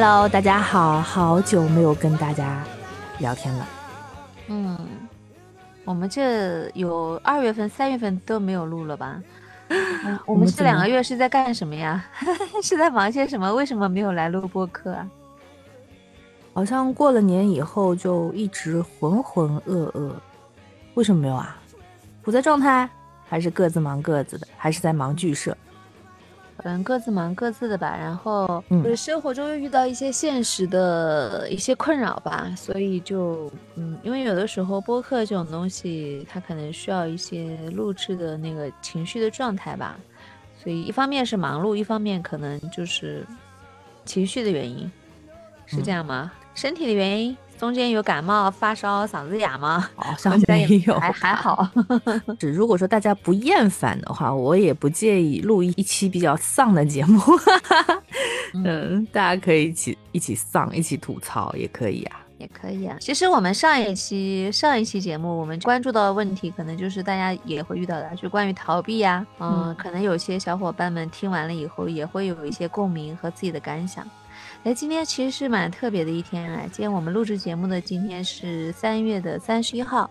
Hello，大家好，好久没有跟大家聊天了。嗯，我们这有二月份、三月份都没有录了吧？我们这两个月是在干什么呀？是在忙些什么？为什么没有来录播客啊？好像过了年以后就一直浑浑噩噩。为什么没有啊？不在状态，还是各自忙各自的，还是在忙剧社？嗯，各自忙各自的吧。然后就是生活中又遇到一些现实的一些困扰吧，所以就嗯，因为有的时候播客这种东西，它可能需要一些录制的那个情绪的状态吧。所以一方面是忙碌，一方面可能就是情绪的原因，是这样吗？身体的原因？中间有感冒、发烧、嗓子哑吗？好 像没有，还还好。只如果说大家不厌烦的话，我也不介意录一期比较丧的节目。嗯，大家可以一起一起丧，一起吐槽也可以啊，也可以啊。其实我们上一期上一期节目，我们关注到的问题，可能就是大家也会遇到的，就关于逃避呀。嗯，可能有些小伙伴们听完了以后，也会有一些共鸣和自己的感想。哎，今天其实是蛮特别的一天啊！今天我们录制节目的今天是三月的三十一号，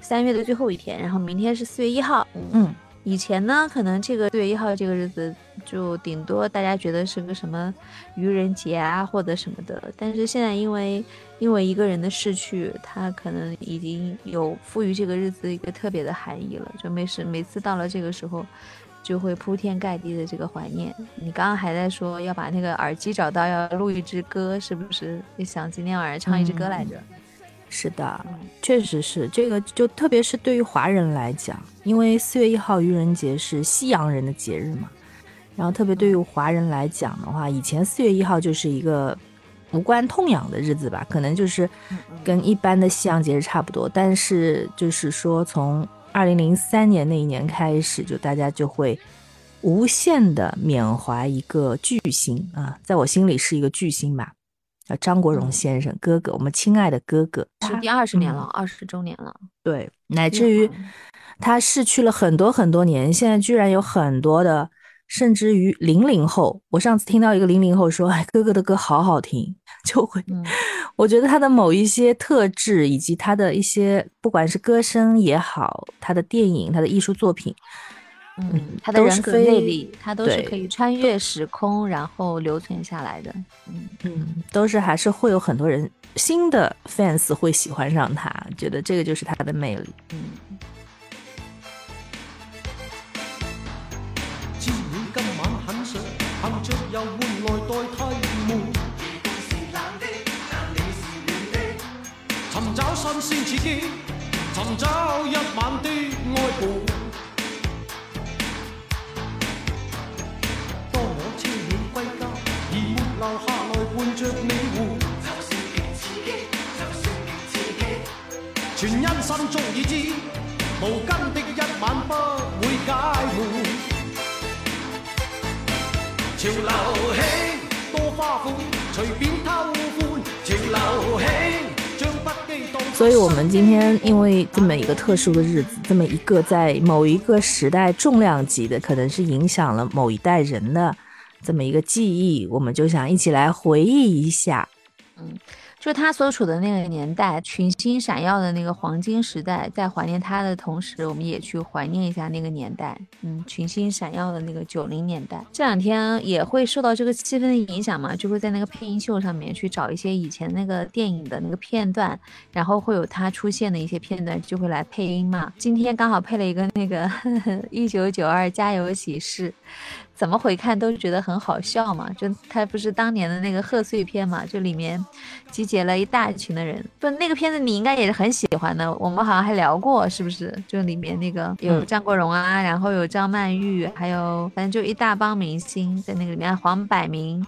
三月的最后一天，然后明天是四月一号。嗯，以前呢，可能这个四月一号这个日子就顶多大家觉得是个什么愚人节啊或者什么的，但是现在因为因为一个人的逝去，他可能已经有赋予这个日子一个特别的含义了，就没事每次到了这个时候。就会铺天盖地的这个怀念。你刚刚还在说要把那个耳机找到，要录一支歌，是不是？你想今天晚上唱一支歌来着？是的，确实是这个。就特别是对于华人来讲，因为四月一号愚人节是西洋人的节日嘛。然后特别对于华人来讲的话，以前四月一号就是一个无关痛痒的日子吧，可能就是跟一般的西洋节日差不多。但是就是说从二零零三年那一年开始，就大家就会无限的缅怀一个巨星啊，在我心里是一个巨星吧，叫张国荣先生哥哥，我们亲爱的哥哥，是第二十年了，二十周年了，对，乃至于他逝去了很多很多年，现在居然有很多的。甚至于零零后，我上次听到一个零零后说：“哎，哥哥的歌好好听。”就会，我觉得他的某一些特质，以及他的一些，不管是歌声也好，他的电影、他的艺术作品，嗯，他的人格魅力，他都是可以穿越时空，然后留存下来的。嗯嗯，都是还是会有很多人新的 fans 会喜欢上他，觉得这个就是他的魅力。嗯。新鲜刺激，寻找一晚的爱伴。当我车你归家，而没留下来伴着你玩，就算极刺激，就算极刺激，全因心中已知，无根的一晚不会解闷。潮流兴，多花款，随便偷欢。潮流兴，所以，我们今天因为这么一个特殊的日子，这么一个在某一个时代重量级的，可能是影响了某一代人的这么一个记忆，我们就想一起来回忆一下。嗯。就他所处的那个年代，群星闪耀的那个黄金时代，在怀念他的同时，我们也去怀念一下那个年代，嗯，群星闪耀的那个九零年代。这两天也会受到这个气氛的影响嘛，就会在那个配音秀上面去找一些以前那个电影的那个片段，然后会有他出现的一些片段，就会来配音嘛。今天刚好配了一个那个 一九九二家有喜事。怎么回看都觉得很好笑嘛，就他不是当年的那个贺岁片嘛，就里面集结了一大群的人，不那个片子你应该也是很喜欢的，我们好像还聊过是不是？就里面那个有张国荣啊，然后有张曼玉，还有反正就一大帮明星在那个里面，黄百鸣。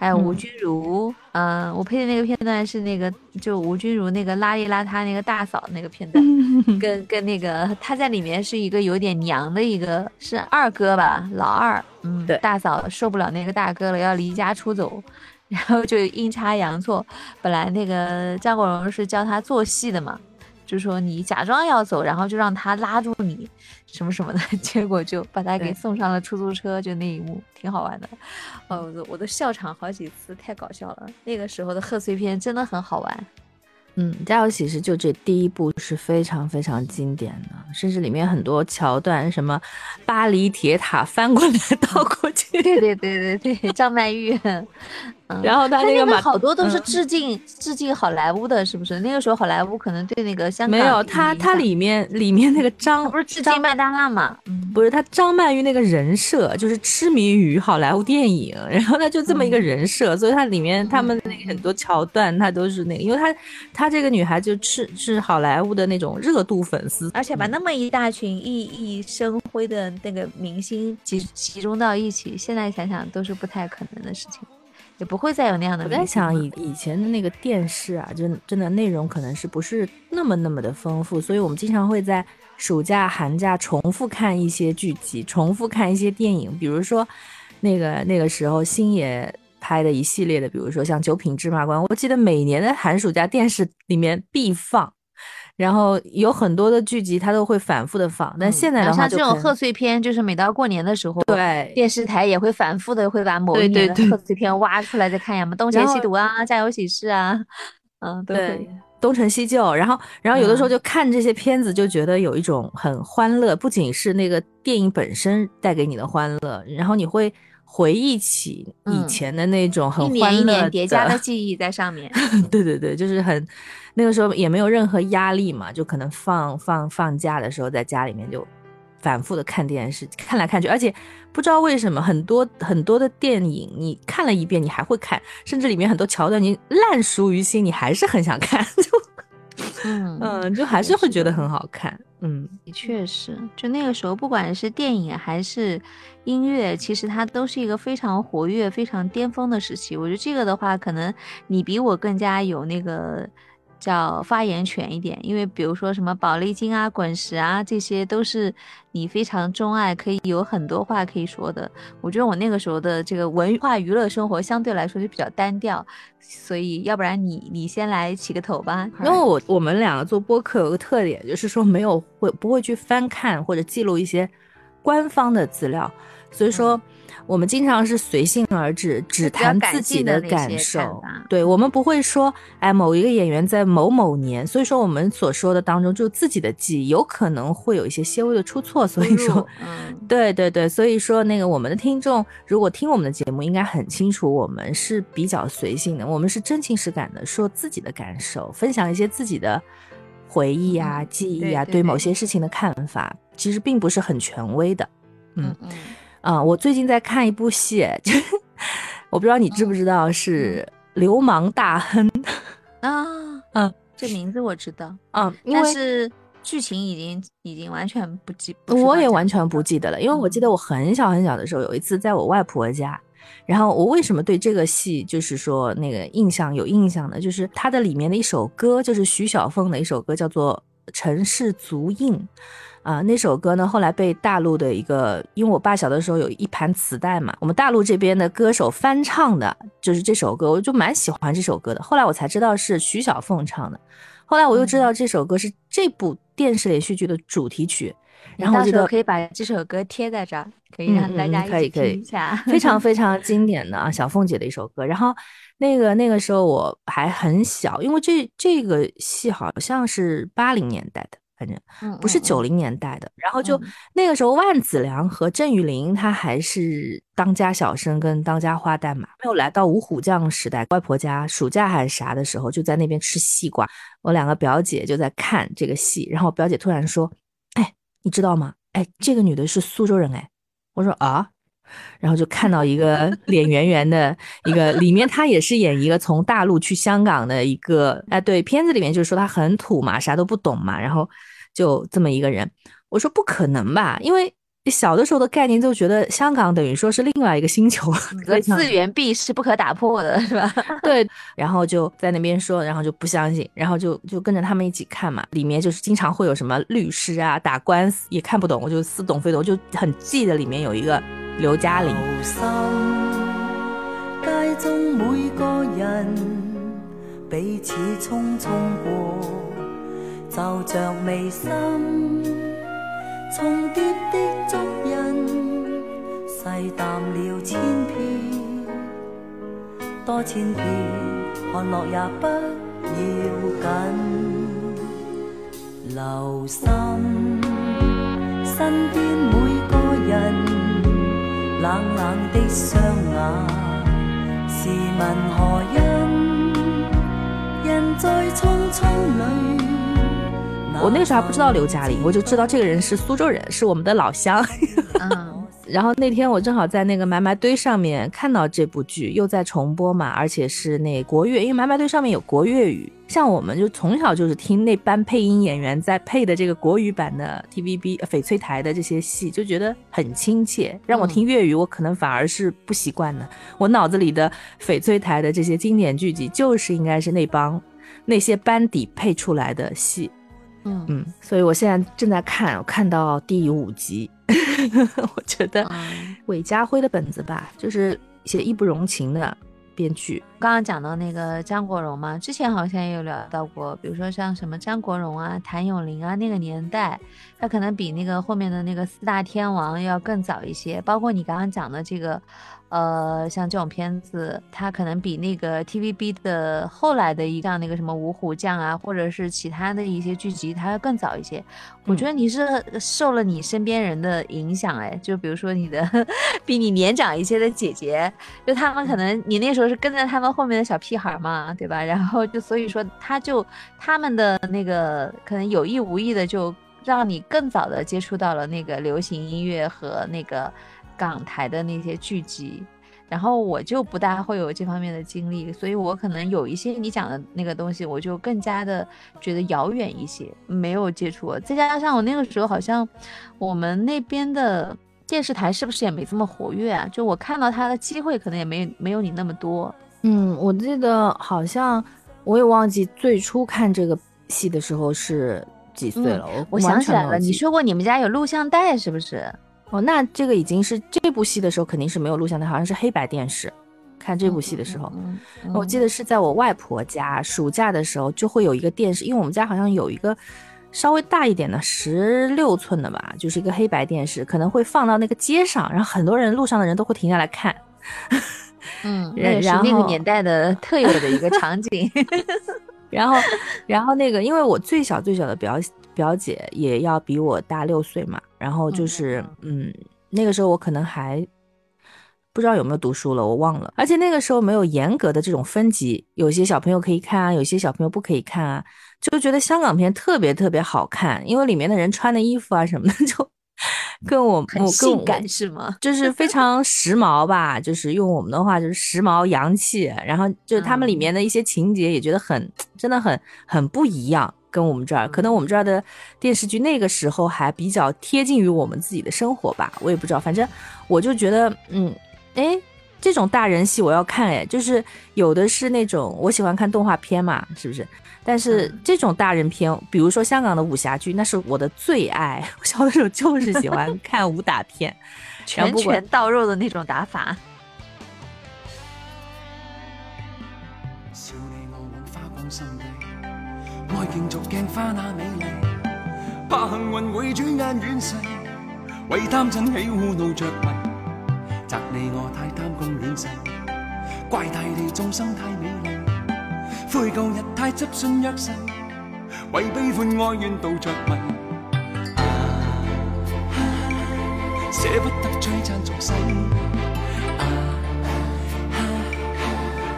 还有吴君如，嗯，我配的那个片段是那个，就吴君如那个邋里邋遢那个大嫂那个片段，跟跟那个她在里面是一个有点娘的一个，是二哥吧，老二，嗯，对，大嫂受不了那个大哥了，要离家出走，然后就阴差阳错，本来那个张国荣是教他做戏的嘛。就说你假装要走，然后就让他拉住你，什么什么的，结果就把他给送上了出租车，就那一幕挺好玩的。哦，我都我都笑场好几次，太搞笑了。那个时候的贺岁片真的很好玩。嗯，《家有喜事》就这第一部是非常非常经典的，甚至里面很多桥段，什么巴黎铁塔翻过来 倒过去，对对对对对，张曼玉。嗯。然后他他那个好多都是嗯。致敬、致敬好莱坞的，是不是？那个时候好莱坞可能对那个香港没有有他，他里面里面那个张不是致敬麦当娜嘛？嗯，不是他张曼玉那个人设，就是痴迷于好莱坞电影，然后他就这么一个嗯人设，所以他里面他们那个很多桥段，他都是那个，因为他他这个女孩就是是好莱坞的那种热度粉丝，而且把嗯那么一大群熠熠生辉的那个明星集集中到一起，现在想想都是不太可能的事情，也不会再有那样的我。在想以以前的那个电视啊，真真的内容可能是不是那么那么的丰富，所以我们经常会在暑假、寒假重复看一些剧集，重复看一些电影，比如说那个那个时候星爷拍的一系列的，比如说像《九品芝麻官》，我记得每年的寒暑假电视里面必放。然后有很多的剧集，它都会反复的放，但现在的话像这种贺岁片，就是每到过年的时候，对电视台也会反复的会把某一年的贺岁片挖出来再看一下嘛，东邪西毒啊，家有喜事啊，嗯，都对。东成西就，然后，然后有的时候嗯就看这些片子，就觉得有一种很欢乐，不仅是那个电影本身带给你的欢乐，然后你会回忆起以嗯。前的那种很一欢乐年一年叠加的记忆在上面。对对对，就是很那个时候也没有任何压力嘛，就可能放放放假的时候在家里面就反复的看电视，看来看去，而且不知道为什么很多很多的电影你看了一遍你还会看，甚至里面很多桥段你烂熟于心，你还是很想看，就嗯嗯，就还是会觉得很好看，嗯。的确是，就那个时候，不管是电影还是音乐，其实它都是一个非常活跃、非常巅峰的时期。我觉得这个的话，可能你比我更加有那个叫发言权一点，因为比如说什么宝丽金啊、滚石啊，这些都是你非常钟爱，可以有很多话可以说的。我觉得我那个时候的这个文化娱乐生活相对来说就比较单调，所以要不然你你先来起个头吧，因为。我我们两个做播客有个特点，就是说没有会不会去翻看或者记录一些官方的资料，所以说我们经常是随性而至，只谈自己的感受法。对我们不会说，哎，某一个演员在某某年，所以说我们所说的当中就自己的记忆有可能会有一些些微的出错，所以说。嗯，对对对，所以说那个我们的听众如果听我们的节目，应该很清楚，我们是比较随性的，我们是真情实感的说自己的感受，分享一些自己的回忆啊、嗯记忆啊，对某对对对些事情的看法，其实并不是很权威的。嗯嗯嗯。啊、我最近在看一部戏，就我不知道你知不知道是《流氓大亨》啊，嗯，这名字我知道，嗯，因为但是剧情已经已经完全不记，不我也完全不记得了，因为我记得我很小很小的时候，有一次在我外婆家，然后我为什么对这个戏就是说那个印象有印象呢？就是它的里面的一首歌，就是徐小凤的一首歌，叫做《城市足印》。啊、那首歌呢，后来被大陆的一个，因为我爸小的时候有一盘磁带嘛，我们大陆这边的歌手翻唱的，就是这首歌，我就蛮喜欢这首歌的。后来我才知道是徐小凤唱的，后来我又知道这首歌是这部电视连续剧的主题曲，然后我觉得可以把这首歌贴在这儿，可以让大家一起可以可以听一下。非常 非常经典的啊，小凤姐的一首歌。然后那个那个时候我还很小，因为这这个戏好像是八零年代的，反正嗯不是嗯九零年代的。然后就嗯那个时候，万梓良和郑裕玲她还是当家小生跟当家花旦嘛，没有来到五虎将时代。外婆家暑假还是啥的时候，就在那边吃西瓜。我两个表姐就在看这个戏，然后我表姐突然说：“哎，你知道吗？哎，这个女的是苏州人哎。”我说啊，然后就看到一个脸圆圆的一个，里面他也是演一个从大陆去香港的一个，哎，对，片子里面就是说他很土嘛，啥都不懂嘛，然后就这么一个人。我说不可能吧，因为小的时候的概念就觉得香港等于说是另外一个星球，个次元壁是不可打破的，是吧？对，然后就在那边说，然后就不相信，然后就就跟着他们一起看嘛。里面就是经常会有什么律师啊打官司，也看不懂，我就似懂非懂，就很记得里面有一个刘嘉玲。心，街中每個人彼此匆匆過，就着眉心重叠的足印，细淡了千遍，多千遍，看落也不要紧。留心身边每个人，冷冷的双眼，试问何因？人在匆匆里。我那个时候还不知道刘嘉玲，我就知道这个人是苏州人，是我们的老乡。然后那天我正好在那个埋埋堆上面看到这部剧，又在重播嘛，而且是那国乐，因为埋埋堆上面有国粤语，像我们就从小就是听那班配音演员在配的这个国语版的 TVB 呃翡翠台的这些戏，就觉得很亲切。让我听粤语，我可能反而是不习惯的。我脑子里的翡翠台的这些经典剧集，就是应该是那帮那些班底配出来的戏。嗯嗯，所以我现在正在看，我看到第五集，我觉得，韦家辉的本子吧，就是写义不容情的编剧。刚刚讲到那个张国荣嘛，之前好像也有聊到过，比如说像什么张国荣啊、谭咏麟啊，那个年代，他可能比那个后面的那个四大天王要更早一些。包括你刚刚讲的这个，呃，像这种片子，它可能比那个 TVB 的后来的一像那个什么五虎将啊，或者是其他的一些剧集，它要更早一些。我觉得你是受了你身边人的影响，哎，就比如说你的 比你年长一些的姐姐，就他们可能你那时候是跟着他们后面的小屁孩嘛，对吧？然后就所以说，他就他们的那个可能有意无意的就让你更早的接触到了那个流行音乐和那个港台的那些剧集。然后我就不大会有这方面的经历，所以我可能有一些你讲的那个东西，我就更加的觉得遥远一些，没有接触。再加上我那个时候好像我们那边的电视台是不是也没这么活跃啊？就我看到他的机会可能也没没有你那么多。嗯，我记得好像我也忘记最初看这个戏的时候是几岁了。嗯我完想起来了，你说过你们家有录像带是不是？哦，那这个已经是这部戏的时候肯定是没有录像带，好像是黑白电视。看这部戏的时候，嗯，嗯我记得是在我外婆家，暑假的时候就会有一个电视，因为我们家好像有一个稍微大一点的十六寸的吧，就是一个黑白电视，可能会放到那个街上，然后很多人路上的人都会停下来看。嗯，然后那个年代的 特有的一个场景。然后，然后那个，因为我最小最小的表表姐也要比我大六岁嘛，然后就是，嗯，那个时候我可能还不知道有没有读书了，我忘了。而且那个时候没有严格的这种分级，有些小朋友可以看啊，有些小朋友不可以看啊，就觉得香港片特别特别好看，因为里面的人穿的衣服啊什么的，就跟我很我性感是吗？就是非常时髦吧，就是用我们的话就是时髦洋气，然后就是他们里面的一些情节也觉得很真的很很不一样，跟我们这儿可能我们这儿的电视剧那个时候还比较贴近于我们自己的生活吧，我也不知道，反正我就觉得嗯，哎。这种大人戏我要看哎，就是有的是那种我喜欢看动画片嘛，是不是？但是嗯这种大人片，比如说香港的武侠剧，那是我的最爱。我小的时候就是喜欢 看武打片，拳拳到肉的那种打法。笑你我往花光心地，愛競逐鏡花那美麗，怕幸運會轉眼遠逝，為貪嗔喜惡怒着迷，責你我太貪功戀世，怪大地眾生太美麗，悔旧日太执信约誓，为悲欢哀怨妒着迷。啊啊捨不得璀璨俗世，啊啊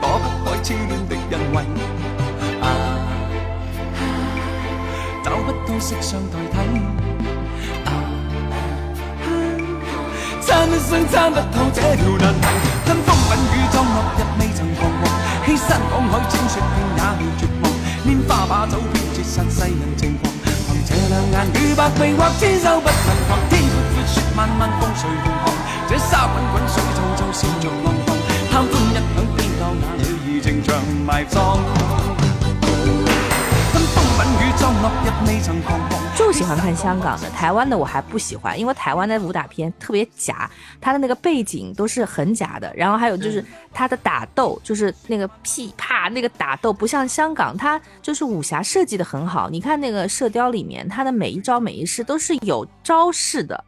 躲不开痴恋的人為，啊啊找不到色相代替，啊啊參一生参不透这条难题，吞風品雨裝落日未曾彷徨，欺山广海千雪片也未绝望，拈花把酒偏折煞世人情狂，凭这两眼与百臂或千手不能防，天阔阔雪漫漫風隨同航，这沙滚滚水皱皱笑着浪荡。贪欢一晌偏教那女儿情长埋葬。就喜欢看香港的，台湾的我还不喜欢，因为台湾的武打片特别假，它的那个背景都是很假的，然后还有就是它的打斗，就是那个噼啪那个打斗，不像香港，它就是武侠设计的很好。你看那个《射雕》里面，它的每一招每一式都是有招式的，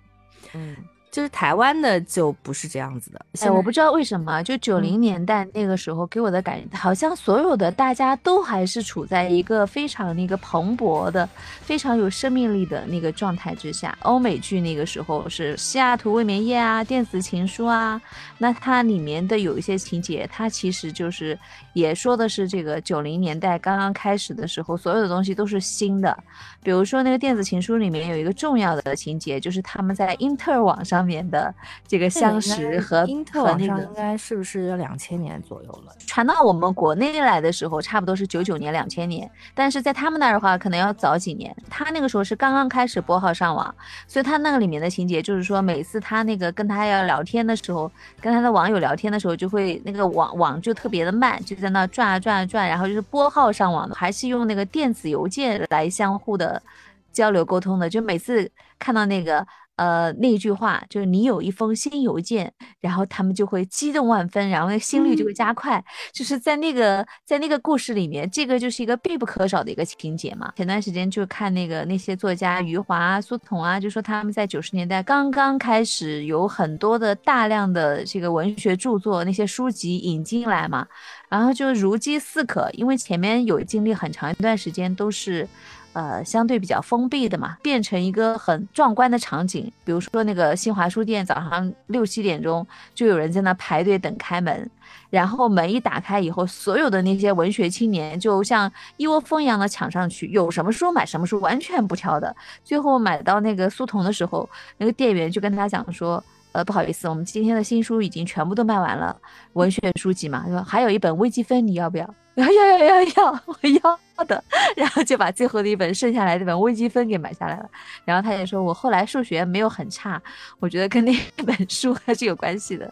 嗯。就是台湾的就不是这样子的，哎，我不知道为什么，就九零年代那个时候给我的感觉，好像所有的大家都还是处在一个非常那个蓬勃的、非常有生命力的那个状态之下。欧美剧那个时候是《西雅图未眠夜》啊，《电子情书》啊，那它里面的有一些情节，它其实就是也说的是这个九零年代刚刚开始的时候，所有的东西都是新的。比如说那个《电子情书》里面有一个重要的情节，就是他们在英特尔网上。面的这个相识和英特网上应该是不是两千年左右了？传到我们国内来的时候，差不多是九九年、两千年。但是在他们那儿的话，可能要早几年。他那个时候是刚刚开始拨号上网，所以他那个里面的情节就是说，每次他那个跟他要聊天的时候，跟他的网友聊天的时候，就会那个网网就特别的慢，就在那转啊转啊转，然后就是拨号上网的，还是用那个电子邮件来相互的交流沟通的。就每次看到那个。呃，那句话就是你有一封新邮件，然后他们就会激动万分，然后那心率就会加快。就是在那个在那个故事里面，这个就是一个必不可少的一个情节嘛。前段时间就看那个那些作家余华啊、苏童啊，就说他们在九十年代刚刚开始有很多的大量的这个文学著作，那些书籍引进来嘛，然后就如饥似渴，因为前面有经历很长一段时间都是。呃，相对比较封闭的嘛，变成一个很壮观的场景。比如说那个新华书店，早上六七点钟就有人在那排队等开门，然后门一打开以后，所有的那些文学青年就像一窝蜂一样的抢上去，有什么书买什么书，完全不挑的。最后买到那个书童的时候，那个店员就跟他讲说。呃，不好意思，我们今天的新书已经全部都卖完了，文学书籍嘛，说还有一本微积分，你要不要？要要要要要，我要的。然后就把最后的一本剩下来这本微积分给买下来了。然后他也说，我后来数学没有很差，我觉得跟那本书还是有关系的。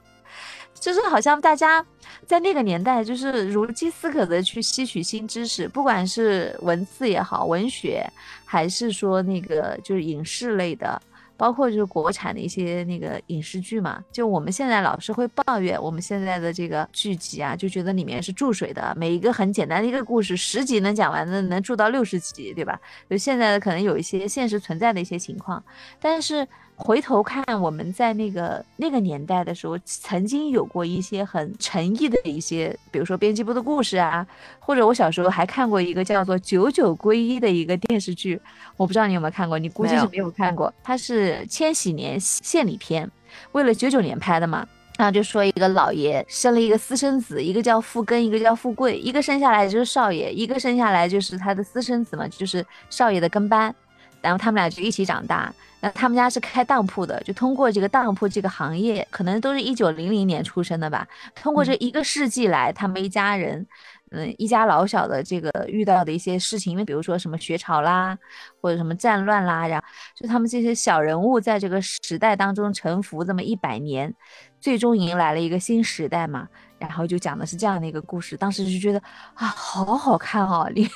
就是好像大家在那个年代，就是如饥似渴的去吸取新知识，不管是文字也好，文学，还是说那个就是影视类的。包括就是国产的一些那个影视剧嘛，就我们现在老是会抱怨我们现在的这个剧集啊，就觉得里面是注水的，每一个很简单的一个故事，十集能讲完的，能注到六十集，对吧？就现在的可能有一些现实存在的一些情况，但是。回头看我们在那个那个年代的时候，曾经有过一些很诚意的一些，比如说编辑部的故事啊，或者我小时候还看过一个叫做《九九归一》的一个电视剧，我不知道你有没有看过，你估计是没有看过。它是千禧年献礼片，为了九九年拍的嘛。然后就说一个老爷生了一个私生子，一个叫富根，一个叫富贵，一个生下来就是少爷，一个生下来就是他的私生子嘛，就是少爷的跟班。然后他们俩就一起长大。那他们家是开当铺的，就通过这个当铺这个行业，可能都是一九零零年出生的吧。通过这一个世纪来，他们一家人，嗯，一家老小的这个遇到的一些事情，因为比如说什么学潮啦，或者什么战乱啦，然后就他们这些小人物在这个时代当中沉浮这么一百年，最终迎来了一个新时代嘛。然后就讲的是这样的一个故事，当时就觉得啊，好好看哦，里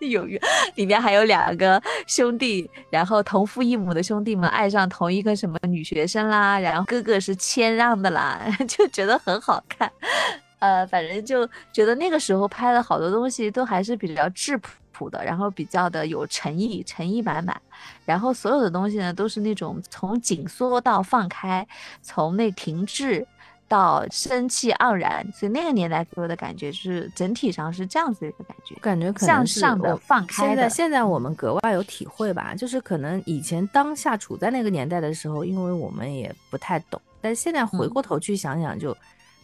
有里面还有两个兄弟，然后同父异母的兄弟们爱上同一个什么女学生啦，然后哥哥是谦让的啦，就觉得很好看，呃，反正就觉得那个时候拍的好多东西都还是比较质朴的，然后比较的有诚意，诚意满满，然后所有的东西呢都是那种从紧缩到放开，从那停滞。到生气盎然，所以那个年代给我的感觉就是整体上是这样子一个感觉，感觉可能是向上的、放开的。现在现在我们格外有体会吧，就是可能以前当下处在那个年代的时候，因为我们也不太懂，但现在回过头去想想，就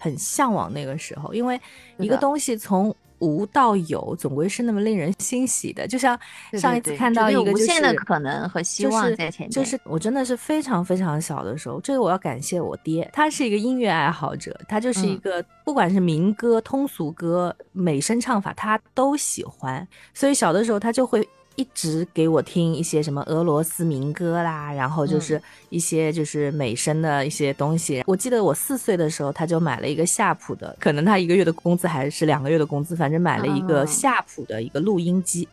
很向往那个时候，因为一个东西从。无到有，总归是那么令人欣喜的。就像上一次看到一个，就是无限的可能和希望在前面。就是我真的是非常非常小的时候，这个我要感谢我爹，他是一个音乐爱好者，他就是一个不管是民歌、通俗歌、美声唱法，他都喜欢。所以小的时候他就会。一直给我听一些什么俄罗斯民歌啦，然后就是一些就是美声的一些东西。我记得我四岁的时候，他就买了一个夏普的，可能他一个月的工资还是两个月的工资，反正买了一个夏普的一个录音机。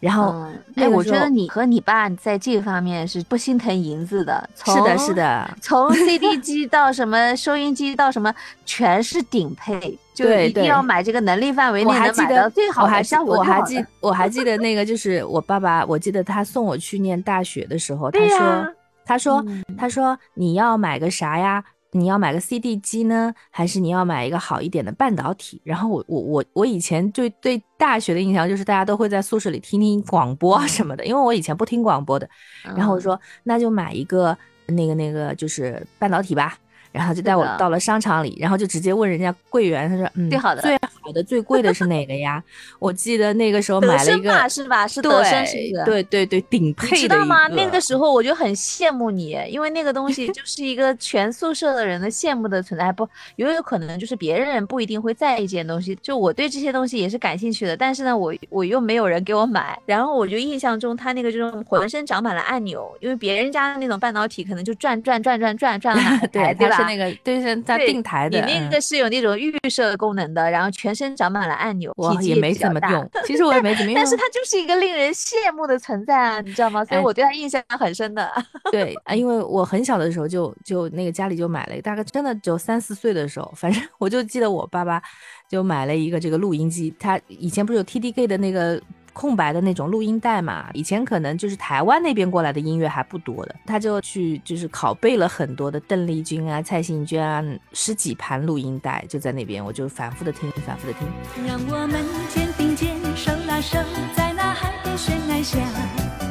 然后嗯，哎，我觉得你和你爸在这方面是不心疼银子的。是的，从是。的，从 CD 机到什么收音机到什么，全是顶配，就一定要买这个能力范围内我还记得能买到最好的我还记效果我还记我还记得那个就是我爸爸，我记得他送我去念大学的时候，他说他说嗯他说你要买个啥呀？你要买个 CD 机呢，还是你要买一个好一点的半导体？然后我我我我以前就对大学的印象就是大家都会在宿舍里听听广播啊什么的，因为我以前不听广播的。然后我嗯说那就买一个那个那个就是半导体吧。然后就带我到了商场里，然后就直接问人家柜员，他说：“嗯，最好的最好的、最贵的是哪个呀？”我记得那个时候买了一个，是吧？是德生是不是？对对对，顶配的一知道吗？那个个时候我就很羡慕你，因为那个东西就是一个全宿舍的人的羡慕的存在。不，也有可能就是别人不一定会在意这件东西，就我对这些东西也是感兴趣的，但是呢，我我又没有人给我买。然后我就印象中他那个就是浑身长满了按钮，因为别人家的那种半导体可能就转转转转转转到哪个台，对，对吧？是那个对是它对定台的，嗯你那个是有那种预设功能的，然后全身长满了按钮，我也没怎么用，其实我也没怎么用，但是它就是一个令人羡慕的存在啊，你知道吗？所以哎我对它印象很深的。对啊，因为我很小的时候就就那个家里就买了，大概真的只有三四岁的时候，反正我就记得我爸爸就买了一个这个录音机，他以前不是有 TDK 的那个。空白的那种录音带嘛，以前可能就是台湾那边过来的音乐还不多的，他就去就是拷贝了很多的邓丽君啊、蔡幸娟啊十几盘录音带，就在那边，我就反复的听，反复的听。让我们肩并肩，手拉手，在那海边悬崖下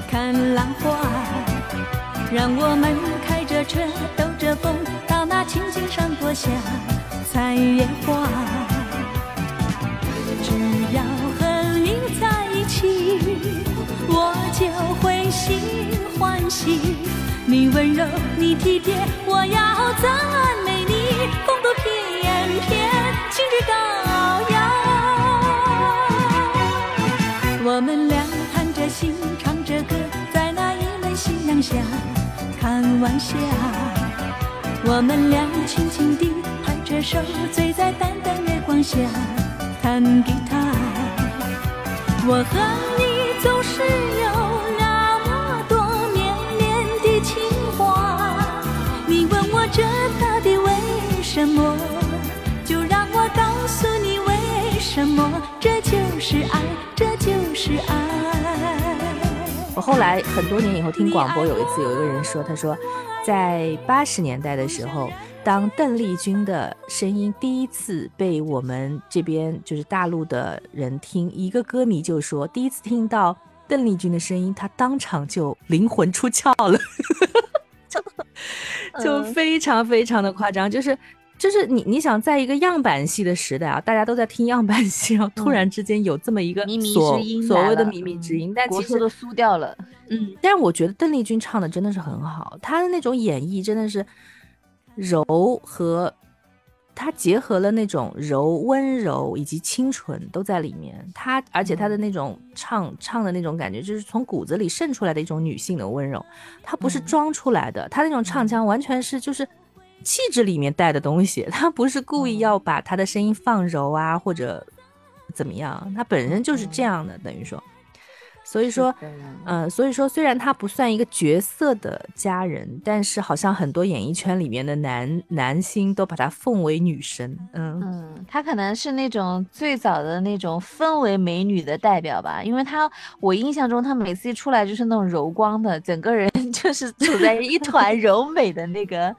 看浪花。让我们开着车，兜着风，到那青青山坡下采野花。只温柔，你体贴，我要赞美你，风度翩翩，气质高雅。我们俩谈着心，唱着歌，在那一轮夕阳下看晚霞。我们俩轻轻地拍着手，醉在淡淡月光下弹吉他。我和你总是有什么？就让我告诉你为什么，这就是爱，这就是爱。我后来很多年以后听广播，有一次有一个人说，他说，在八十年代的时候，当邓丽君的声音第一次被我们这边就是大陆的人听，一个歌迷就说，第一次听到邓丽君的声音，他当场就灵魂出窍了，就嗯非常非常的夸张，就是。就是你，你想在一个样板戏的时代啊，大家都在听样板戏，然后突嗯然之间有这么一个所之音所谓的靡靡之音，但其实都输掉了。嗯，但是我觉得邓丽君唱的真的是很好，她的那种演绎真的是柔和，她结合了那种柔、温柔以及清纯都在里面。她而且她的那种唱唱的那种感觉，就是从骨子里渗出来的一种女性的温柔，她不是嗯装出来的，她那种唱腔完全是就是。气质里面带的东西，他不是故意嗯要把他的声音放柔啊，或者怎么样，他本身就是这样的，等于说，所以说，嗯，所以说虽然她不算一个角色的佳人，但是好像很多演艺圈里面的男男星都把她奉为女神。嗯，嗯，她可能是那种最早的那种氛围美女的代表吧，因为她我印象中她每次一出来就是那种柔光的，整个人就是处在一团柔美的那个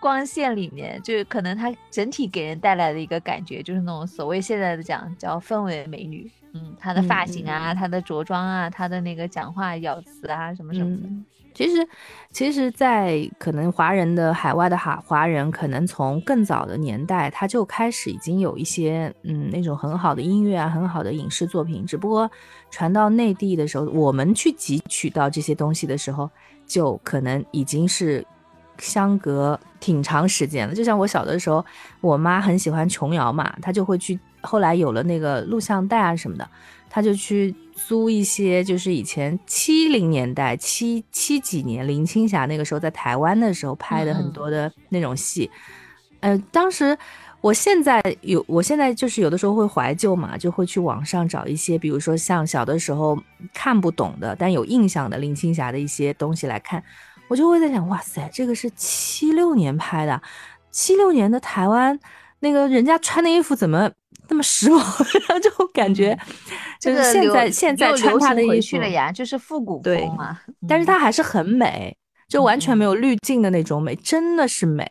光线里面，就是可能她整体给人带来的一个感觉就是那种所谓现在的讲叫氛围美女。嗯，他的发型啊，他的着装啊，他的那个讲话咬词啊，什么什么的。嗯其实，其实，在可能华人的海外的哈华人，可能从更早的年代，他就开始已经有一些嗯那种很好的音乐啊，很好的影视作品。只不过传到内地的时候，我们去汲取到这些东西的时候，就可能已经是相隔挺长时间了。就像我小的时候，我妈很喜欢琼瑶嘛，她就会去。后来有了那个录像带啊什么的，他就去租一些，就是以前七零年代七七几年林青霞那个时候在台湾的时候拍的很多的那种戏。呃，当时我现在有，我现在就是有的时候会怀旧嘛，就会去网上找一些，比如说像小的时候看不懂的，但有印象的林青霞的一些东西来看，我就会在想，哇塞，这个是七六年拍的，七六年的台湾那个人家穿的衣服怎么那么时髦？然后就感觉，就是现在现在穿他的衣服了呀，就是复古风嘛，但是它还是很美，就完全没有滤镜的那种美，真的是美。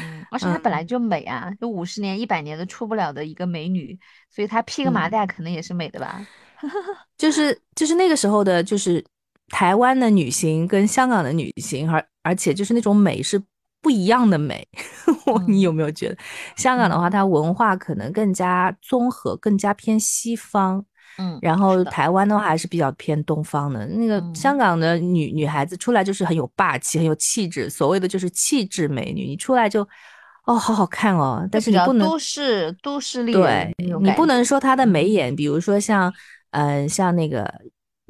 嗯，而且她本来就美啊，就五十年、一百年都出不了的一个美女，所以她披个麻袋可能也是美的吧。就是就是那个时候的，就是台湾的女星跟香港的女星，而而且就是那种美是不一样的美。你有没有觉得，香港的话，它文化可能更加综合，更加偏西方。嗯，然后台湾的话还是比较偏东方的。那个香港的女女孩子出来就是很有霸气，很有气质，所谓的就是气质美女。你出来就，哦，好好看哦。但是你不能都市都市丽人，你不能说她的眉眼，比如说像，嗯，像那个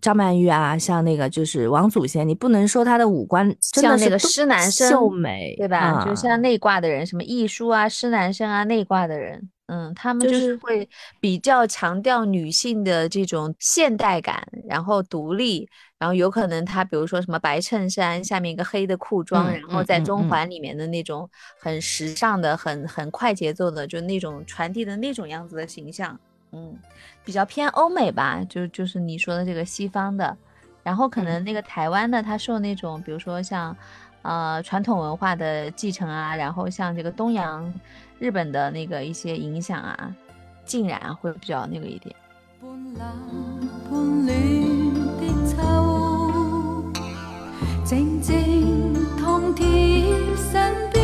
张曼玉啊，像那个就是王祖贤，你不能说她的五官像那个施南生秀美，对吧？就像内挂的人，什么艺术啊，施南生啊，内挂的人。嗯，他们就是会比较强调女性的这种现代感，然后独立，然后有可能她比如说什么白衬衫下面一个黑的裤装，然后在中环里面的那种很时尚的、很很快节奏的，就那种传递的那种样子的形象，嗯，比较偏欧美吧，就就是你说的这个西方的，然后可能那个台湾的，它受那种比如说像呃传统文化的继承啊，然后像这个东洋。日本的那个一些影响啊，浸染会比较那个一点。半冷半暖的秋，静静痛贴身。